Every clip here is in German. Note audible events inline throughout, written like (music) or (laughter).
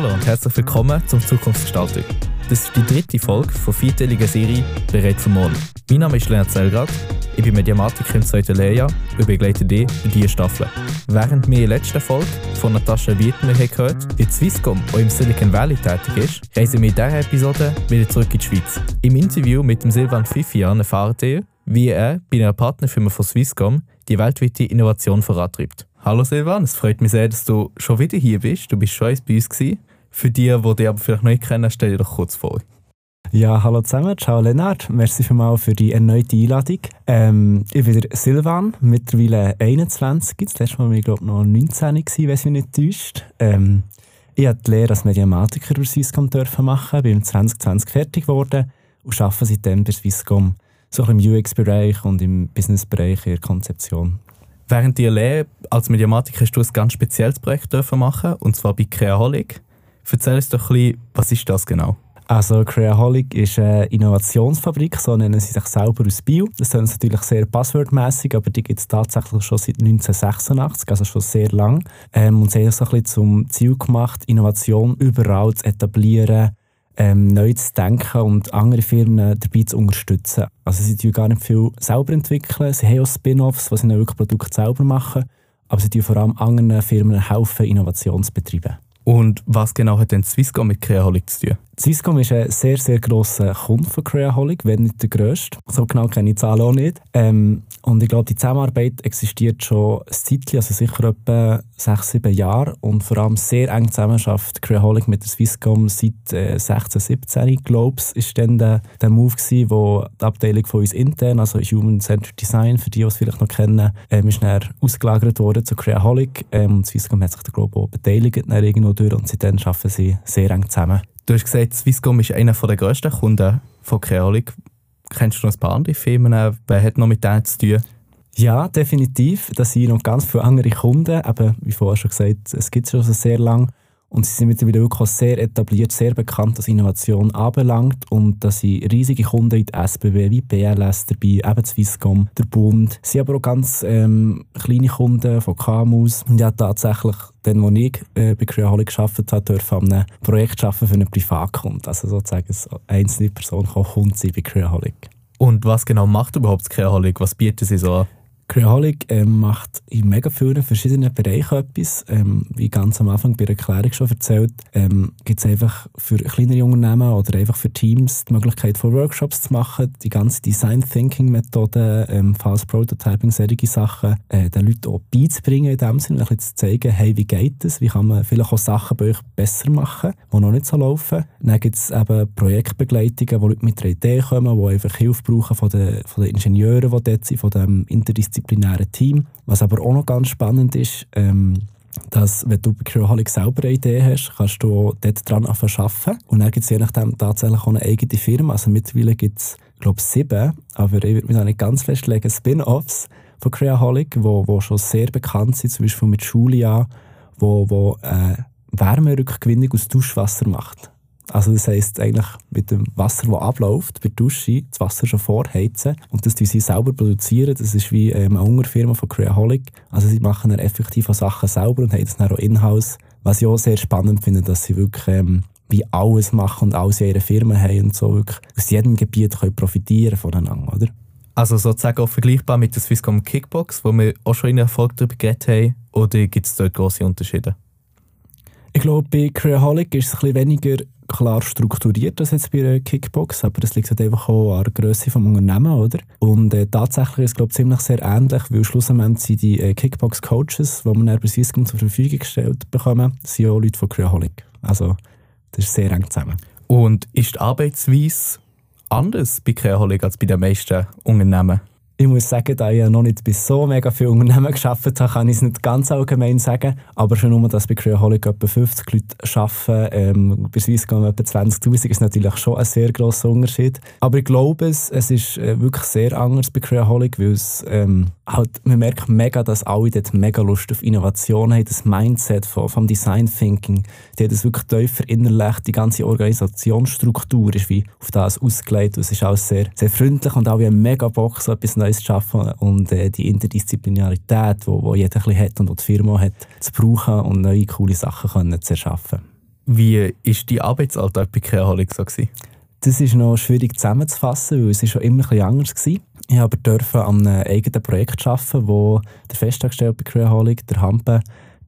Hallo und herzlich willkommen zum Zukunftsgestaltung. Das ist die dritte Folge von vierteiliger Serie Bereit für morgen. Mein Name ist Leonard Zellgrad, ich bin Mediamatiker im zweiten Lehrjahr und begleite dich in dieser Staffel. Während wir in der letzten Folge von Natascha Wiedmer gehört wie Swisscom auch im Silicon Valley tätig ist, reisen wir in dieser Episode wieder zurück in die Schweiz. Im Interview mit dem Silvan Fifian erfahrt ihr, wie er bei einer Partnerfirma von Swisscom die weltweite Innovation vorantreibt. Hallo Silvan, es freut mich sehr, dass du schon wieder hier bist. Du bist schon bei uns gewesen. Für die, die dich aber vielleicht noch nicht kennen, stell dir doch kurz vor. Ja, hallo zusammen, ciao Lennart, merci vielmals für die erneute Einladung. Ähm, ich bin der Silvan, mittlerweile 21, das letzte Mal war ich glaube noch 19, gewesen, wenn ich mich nicht täuscht. Ähm, ich durfte die Lehre als Mediamatiker bei Swisscom machen, bin 2020 fertig geworden und arbeite seitdem bei Swisscom so im UX-Bereich und im Business-Bereich in der Konzeption. Während der Lehre als Mediamatiker hast du ein ganz spezielles Projekt machen und zwar bei Creaholic. Erzähl uns doch ein bisschen, was ist das genau? Also Creaholic ist eine Innovationsfabrik, so nennen sie sich selber aus Bio. Das ist natürlich sehr passwordmäßig, aber die gibt es tatsächlich schon seit 1986, also schon sehr lang. Ähm, und sie haben so ein bisschen zum Ziel gemacht, Innovation überall zu etablieren, ähm, neu zu denken und andere Firmen dabei zu unterstützen. Also sie tun gar nicht viel selber entwickeln, sie haben auch Spin-offs, wo sie wirklich Produkte selber machen, aber sie tun vor allem anderen Firmen helfen, Innovation zu betreiben. Und was genau hat denn Swisscom mit Creaholic zu tun? Swisscom ist ein sehr, sehr grosser Kunde von Creaholic, wenn nicht der grösste. So genau kenne ich die Zahlen auch nicht. Ähm, und ich glaube, die Zusammenarbeit existiert schon ein Zeitchen, also sicher etwa sechs, sieben Jahre. Und vor allem sehr eng zusammenarbeitet Creaholic mit der Swisscom seit äh, 16, 17. Ich glaube, es war dann der, der Move, gewesen, wo die Abteilung von uns intern, also Human Centered Design, für die, die es vielleicht noch kennen, ähm, ist dann ausgelagert worden zu Creaholic. Ähm, Swisscom hat sich glaube ich, auch beteiligt irgendwo durch und seitdem arbeiten sie sehr eng zusammen. Du hast gesagt, Swisscom ist einer der grössten Kunden von Creolic. Kennst du noch ein paar andere Firmen? Wer hat noch mit denen zu tun? Ja, definitiv. Da sind noch ganz viele andere Kunden. Aber wie vorher schon gesagt, es gibt schon sehr lange. Und sie sind mittlerweile wirklich sehr etabliert, sehr bekannt, was Innovation anbelangt. Und da sind riesige Kunden in der SBW, wie BLS dabei, eben Swisscom, der Bund. Sie haben aber auch ganz ähm, kleine Kunden von KMUs. Und ja, tatsächlich, dann, wo ich äh, bei Creaholic gearbeitet habe, durfte an einem Projekt arbeiten für einen Privatkunden. Also sozusagen eine einzelne Person kann Kunde sein bei Creaholic. Und was genau macht überhaupt Creaholic? Was bietet sie so an? Creaholic ähm, macht in mega vielen verschiedenen Bereichen etwas. Ähm, wie ganz am Anfang bei der Erklärung schon erzählt, ähm, gibt es einfach für kleinere Unternehmen oder einfach für Teams die Möglichkeit von Workshops zu machen, die ganze Design Thinking Methode, ähm, Fast Prototyping, solche Sachen, äh, den Leuten auch beizubringen in dem Sinne, ein bisschen zu zeigen, hey, wie geht es, wie kann man vielleicht auch Sachen bei euch besser machen, die noch nicht so laufen. Dann gibt es eben Projektbegleitungen, wo Leute mit einer Idee kommen, die einfach Hilfe brauchen von den, von den Ingenieuren, die dort sind, von dem interdisziplinären interdisziplinären Team. Was aber auch noch ganz spannend ist, ähm, dass, wenn du bei Crewholic selber eine Idee hast, kannst du dort dran arbeiten. Und dann gibt es je nachdem tatsächlich auch eine eigene Firma. Also mittlerweile gibt es, glaube ich, sieben, aber ich würde mich da nicht ganz festlegen, Spin-Offs von Creaholic, wo, wo schon sehr bekannt sind, zum Beispiel mit Julia, wo, wo äh, Wärmerückgewinnung aus Duschwasser macht. Also das heisst eigentlich mit dem Wasser, das abläuft, bei der Dusche, das Wasser schon vorheizen und das sie selber produzieren. Das ist wie ähm, eine Hungerfirma von Creaholic. Also sie machen dann effektiv Sachen selber und haben das dann auch in-house. Was ich auch sehr spannend finde, dass sie wirklich ähm, wie alles machen und alles in ihrer Firma haben und so wirklich aus jedem Gebiet können profitieren voneinander, oder? Also sozusagen auch vergleichbar mit der Swisscom Kickbox, wo wir auch schon in Erfolg darüber geredet haben, oder gibt es dort große Unterschiede? Ich glaube, bei Creaholic ist es ein bisschen weniger klar strukturiert als jetzt bei einer Kickbox, aber das liegt halt einfach auch an der Größe des Unternehmens, oder? Und äh, tatsächlich ist es, glaube ich, ziemlich sehr ähnlich, weil schlussendlich sind die äh, Kickbox-Coaches, die man dann bei Syscom zur Verfügung gestellt bekommen, sind auch Leute von Creaholic. Also, das ist sehr eng zusammen. Und ist die Arbeitsweise anders bei Creaholic als bei den meisten Unternehmen? Ich muss sagen, da ich ja noch nicht bei so mega vielen Unternehmen gearbeitet habe, kann ich es nicht ganz allgemein sagen. Aber schon nur, dass bei Creaholic etwa 50 Leute arbeiten, ähm, bei Swisscom etwa 20'000, ist natürlich schon ein sehr grosser Unterschied. Aber ich glaube, es, es ist äh, wirklich sehr anders bei Creaholic, weil es, ähm, halt, man merkt mega, dass alle dort mega Lust auf Innovation haben, das Mindset vom, vom Design Thinking, die hat das wirklich tief verinnerlicht, die ganze Organisationsstruktur ist wie auf das ausgelegt. Es ist auch sehr, sehr freundlich und alle haben mega Bock, so etwas Neues zu schaffen und äh, die Interdisziplinarität, die wo, wo jeder ein hat und die Firma hat, zu brauchen und neue coole Sachen können zu erschaffen. Wie war die Arbeitsalltag bei Creaholic so? Gewesen? Das ist noch schwierig zusammenzufassen, weil es schon immer ein bisschen anders war. Ich aber durfte an einem eigenen Projekt arbeiten, wo der Festangestellte bei Creaholic, der Hampe,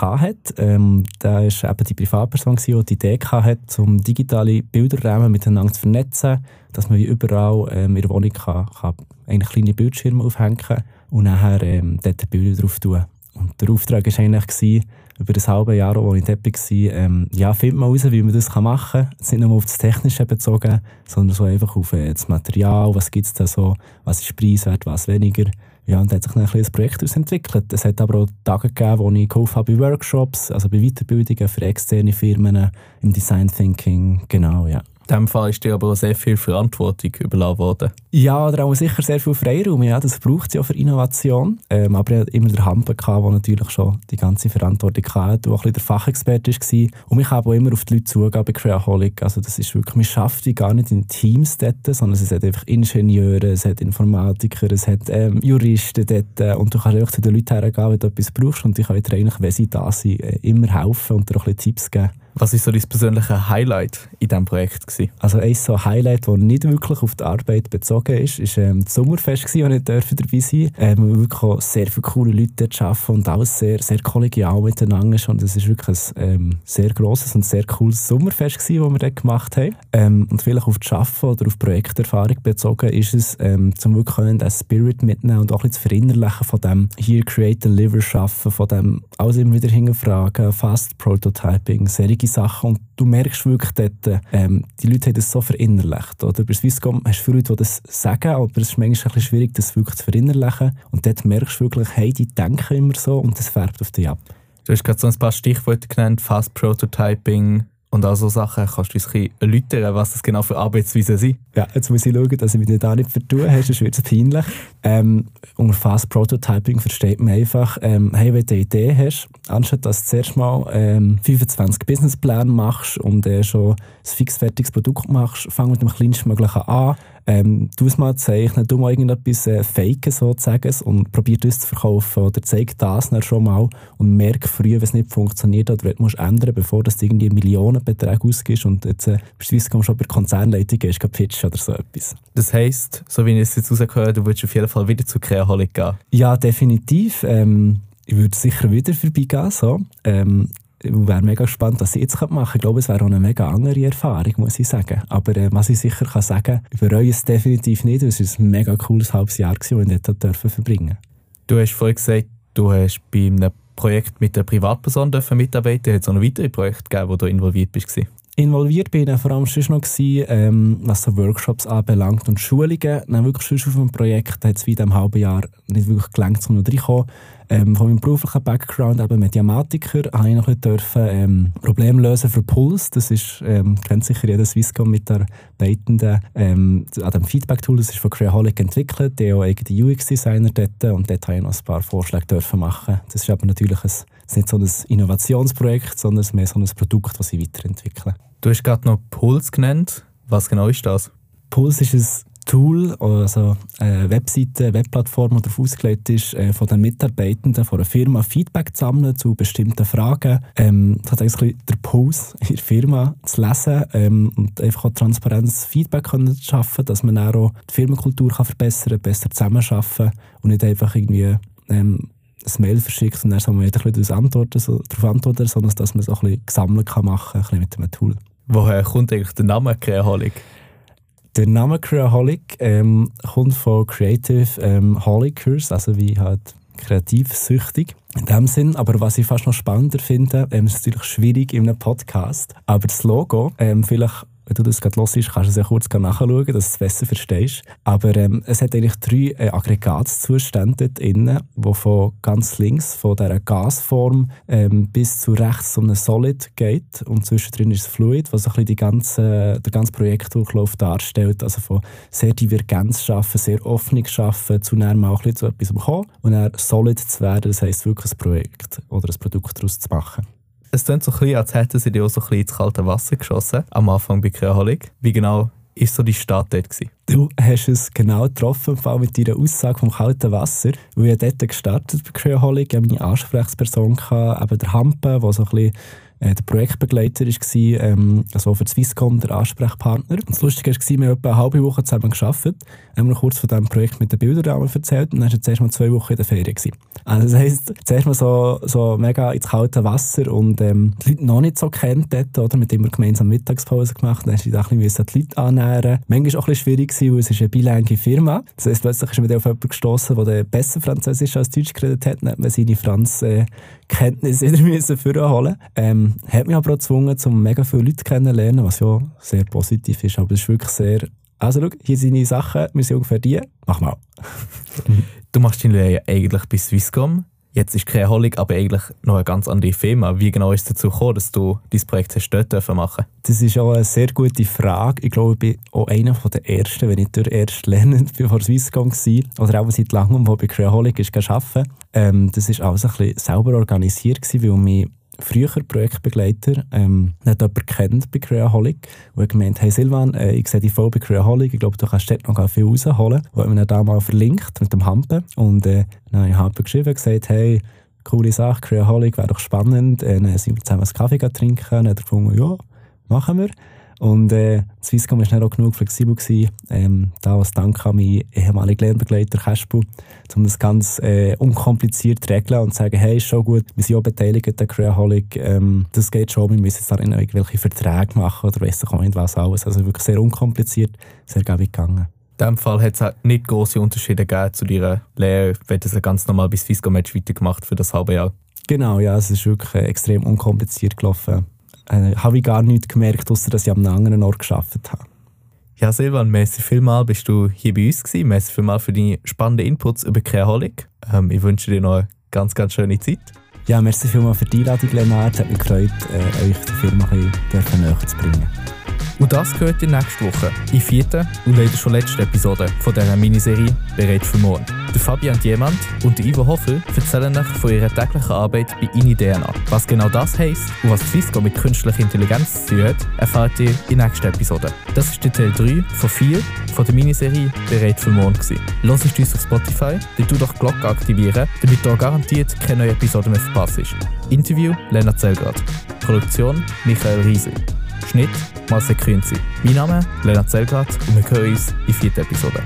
hatte. Ähm, da war eben die Privatperson, die die Idee hatte, um digitale Bilderrahmen miteinander zu vernetzen, dass man wie überall ähm, in der Wohnung kann, kann eigentlich kleine Bildschirme aufhängen kann und nachher ähm, dort Bilder drauf tun. Und der Auftrag war eigentlich, über das halbe Jahr, wo ich dort war, ähm, ja, findet man heraus, wie man das machen kann. Nicht nur auf das Technische bezogen, sondern so einfach auf äh, das Material, was gibt es da so, was ist preiswert, was weniger. Ja, und da hat sich dann ein, ein Projekt entwickelt. Es hat aber auch Tage gegeben, wo ich geholfen habe bei Workshops, also bei Weiterbildungen für externe Firmen im Design Thinking, genau, ja. In diesem Fall ist dir aber auch sehr viel Verantwortung überlassen worden. Ja, oder auch sicher sehr viel Freiraum. Ja, das braucht es ja für Innovation. Ähm, aber er hat immer der Hampe, der natürlich schon die ganze Verantwortung hatte und auch ein der Fachexperte war. Und ich habe auch immer auf die Leute zugehen bei Creaholic. Also das ist wirklich, man schafft gar nicht in Teams dort, sondern es hat einfach Ingenieure, es hat Informatiker, es hat ähm, Juristen dort. Und du kannst einfach zu den Leuten hergehen, wenn du etwas brauchst und ich kann dir eigentlich, wenn sie da sind, äh, immer helfen und dir auch ein bisschen Tipps geben. Was war so dein persönliches Highlight in diesem Projekt? Gewesen? Also ein so Highlight, das nicht wirklich auf die Arbeit bezogen ist, war ähm, das Sommerfest, gewesen, wo ich dabei sein durfte. Ähm, wirklich sehr viele coole Leute dort arbeiten und alles sehr, sehr kollegial miteinander ist. Und es war wirklich ein ähm, sehr grosses und sehr cooles Sommerfest, das wir dort gemacht haben. Ähm, und vielleicht auf das Arbeiten oder auf Projekterfahrung bezogen ist es, ähm, zum wirklich den Spirit mitnehmen und auch ein bisschen zu verinnerlichen von dem hier Create, Deliver, Schaffen, von dem alles immer wieder hinterfragen, Fast Prototyping, Serie solche Sachen. Und du merkst wirklich dort, ähm, die Leute haben das so verinnerlicht. Oder? Bei Swisscom hast du viele Leute, die das sagen, aber es ist manchmal ein schwierig, das wirklich zu verinnerlichen. Und dort merkst du wirklich, hey, die denken immer so und das färbt auf dich ab. Du hast gerade so ein paar Stichworte genannt, Fast Prototyping, und auch so Sachen, kannst du uns ein erläutern, was das genau für Arbeitsweisen sind? Ja, jetzt muss ich schauen, dass ich mich da nicht vertue, sonst wird es peinlich. Ähm, unter Fast Prototyping versteht man einfach, ähm, hey, wenn du eine Idee hast, anstatt dass du zuerst mal ähm, 25 Businesspläne machst und äh, schon ein fixfertiges Produkt machst, fang mit dem kleinstmöglichen an, ähm, du es mal zeichnen, du mal irgendetwas äh, faken sozusagen und probier das zu verkaufen oder zeig das dann schon mal und merk früh, wenn es nicht funktioniert oder wenn du musst ändern, bevor du irgendwie Millionenbeträge ausgibst und jetzt äh, beispielsweise schon bei der Konzernleitung gehst, pitchen oder so etwas. Das heisst, so wie ich es jetzt rausgehört du würdest auf jeden Fall wieder zu Creaholic gehen? Ja, definitiv. Ähm, ich würde sicher wieder vorbeigehen. So. Ähm, wäre mega gespannt, was ich jetzt machen könnte. Ich glaube, es wäre auch eine mega andere Erfahrung, muss ich sagen. Aber äh, was ich sicher kann sagen kann, bereue es definitiv nicht. Es war ein mega cooles halbes Jahr, das ich dort dürfen verbringen Du hast vorhin gesagt, du hast bei einem Projekt mit einer Privatperson mitarbeiten. Hat es auch noch weitere Projekte gegeben, wo du involviert bist? Involviert bin ich vor allem schon noch, gewesen, ähm, was so Workshops anbelangt und Schulungen. Dann wirklich schon auf dem Projekt hat es wie in einem halben Jahr nicht wirklich gelangt, um reinzukommen. Ähm, von meinem beruflichen Background, eben Mediamatiker, habe ich noch dürfen, ähm, Probleme lösen für Puls. Das ist, ähm, kennt sicher jeder Swisscom Mitarbeitende. Ähm, an dem Feedback-Tool, das ist von Creaholic entwickelt, der auch eigene UX-Designer dort. Und dort habe ich noch ein paar Vorschläge dürfen machen. Das ist aber natürlich ein, nicht so ein Innovationsprojekt, sondern mehr so ein Produkt, das ich weiterentwickle. Du hast gerade noch Puls genannt. Was genau ist das? Puls ist ein Tool, also eine Webseite, eine Webplattform, die darauf ausgelegt ist, äh, von den Mitarbeitenden von einer Firma Feedback zu sammeln zu bestimmten Fragen. Ähm, das hat eigentlich der Puls in der Firma zu lesen ähm, und einfach auch Transparenz, Feedback zu schaffen, dass man auch die Firmenkultur kann verbessern kann, besser zusammenarbeiten und nicht einfach irgendwie ähm, ein Mail verschickt und dann soll man wieder ein bisschen darauf antworten, sondern dass man es auch ein bisschen gesammelt kann machen kann, mit einem Tool. Woher kommt eigentlich der Name Creaholic? Der Name Creaholic ähm, kommt von Creative ähm, Holicers, also wie halt kreativ süchtig in dem Sinn. Aber was ich fast noch spannender finde, ähm, ist natürlich schwierig in einem Podcast, aber das Logo, ähm, vielleicht wenn du das gerade hörst, kannst du es ja kurz nachschauen, dass du es besser verstehst. Aber ähm, es hat eigentlich drei äh, Aggregatzustände drin, die von ganz links, von dieser Gasform ähm, bis zu rechts um einen Solid geht. Und zwischendrin ist es Fluid, was ein bisschen die ganze, der ganze Projektdurchlauf darstellt. Also von sehr Divergenz schaffen, sehr Offenung schaffen, zu mal auch zu etwas kommen und dann Solid zu werden, das heisst wirklich ein Projekt oder ein Produkt daraus zu machen. Es klingt so ein bisschen, als hätten sie dir auch so ein bisschen ins kalte Wasser geschossen, am Anfang bei Creaholic. Wie genau war so die Start dort? Gewesen? Du hast es genau getroffen, vor allem mit deiner Aussage vom kalten Wasser. Weil ich dort gestartet bei ich meine Ansprechperson, eben der Hampe, der so ein bisschen äh, der Projektbegleiter war, ähm, also für Swisscom der Ansprechpartner. Das Lustige war, wir haben etwa eine halbe Woche zusammen gearbeitet, haben wir kurz von diesem Projekt mit den Bildern erzählt und dann war er zuerst mal zwei Wochen in der Ferien. Gewesen. Also das heisst, zuerst mal so, so mega ins kalte Wasser und ähm, die Leute noch nicht so kennt dort, oder? mit wir gemeinsam Mittagspause gemacht haben, dann musste ich die Leute annähern. Manchmal war auch ein bisschen schwierig, weil es ist eine bilingue Firma. Das heisst, plötzlich ist man auf jemanden gestossen, der besser Französisch als Deutsch geredet hat, dann hat man seine Franz-Kenntnisse (laughs) wieder müssen vorholen. Ähm, hat mich aber auch gezwungen, um mega viele Leute kennenzulernen, was ja sehr positiv ist. Aber es ist wirklich sehr also schau, hier sind die Sachen, wir sind ungefähr die, mach mal. du machst deine Lehre eigentlich bei Swisscom. Jetzt ist Creaholic aber eigentlich noch eine ganz andere Firma. Wie genau ist es dazu gekommen, dass du dieses Projekt hast dort machen Das ist auch eine sehr gute Frage. Ich glaube, ich bin auch einer der Ersten, wenn ich der erste lernend (laughs) vor Swisscom war, oder auch seit langem, wo bei Creaholic arbeiten. Ähm, das war alles ein bisschen selber organisiert, weil mich früher Projektbegleiter ähm, hat jemand kennt bei Creaholic und hat gemeint, hey Silvan, äh, ich sehe dich voll bei Creaholic, ich glaube, du kannst dort noch viel rausholen. Und hat mir dann da mal verlinkt mit dem Hampe und äh, dann habe ich Hampe geschrieben und gesagt, hey, coole Sache, Creaholic wäre doch spannend. Äh, dann sind wir zusammen einen Kaffee trinken, dann hat er gefunden, ja, machen wir. Und äh, Swisscom war dann auch genug flexibel, gewesen, ähm, da als Dank an meinen ehemaligen Lernbegleiter Kaspu, um das ganz äh, unkompliziert zu regeln und zu sagen, hey, ist schon gut, wir sind auch beteiligt an Creaholic, ähm, das geht schon, wir müssen jetzt dann irgendwelche Verträge machen oder weiss ich auch nicht was alles. Also wirklich sehr unkompliziert, sehr gut gegangen. In diesem Fall hat es nicht große Unterschiede gegeben zu deiner Lehre, wenn du ganz normal bis Swisscom-Match weitergemacht für das halbe Jahr. Genau, ja, es ist wirklich äh, extrem unkompliziert gelaufen äh, habe ich gar nichts gemerkt, außer dass ich an einem anderen Ort gearbeitet habe. Ja, Silvan, merci vielmal, bist du hier bei uns gewesen. Merci vielmal für deine spannenden Inputs über Creaholic. Ähm, ich wünsche dir noch eine ganz, ganz schöne Zeit. Ja, merci vielmal für die Einladung, Lennart. Es hat mich gefreut, äh, euch die Firma ein bisschen näher zu bringen. Und das gehört in nächste Woche, in vierten und leider schon letzten Episode von dieser Miniserie «Bereit für morgen». Der Fabian Diemand und der Ivo Hoffel erzählen euch von ihrer täglichen Arbeit bei INI-DNA. Was genau das heisst und was Swissco mit künstlicher Intelligenz zu tun hat, erfahrt ihr in der nächsten Episode. Das ist der Teil 3 von 4 von der Miniserie «Bereit für morgen». Ist uns auf Spotify, dann tu doch die Glocke aktivieren, damit du garantiert keine neue Episode mehr verpasst. Interview Lennart Zellgrad. Produktion Michael Riese. Schnitt Marcel Künzi. Mein Name ist Lennart Zellgrad und wir hören uns in vierten Episode.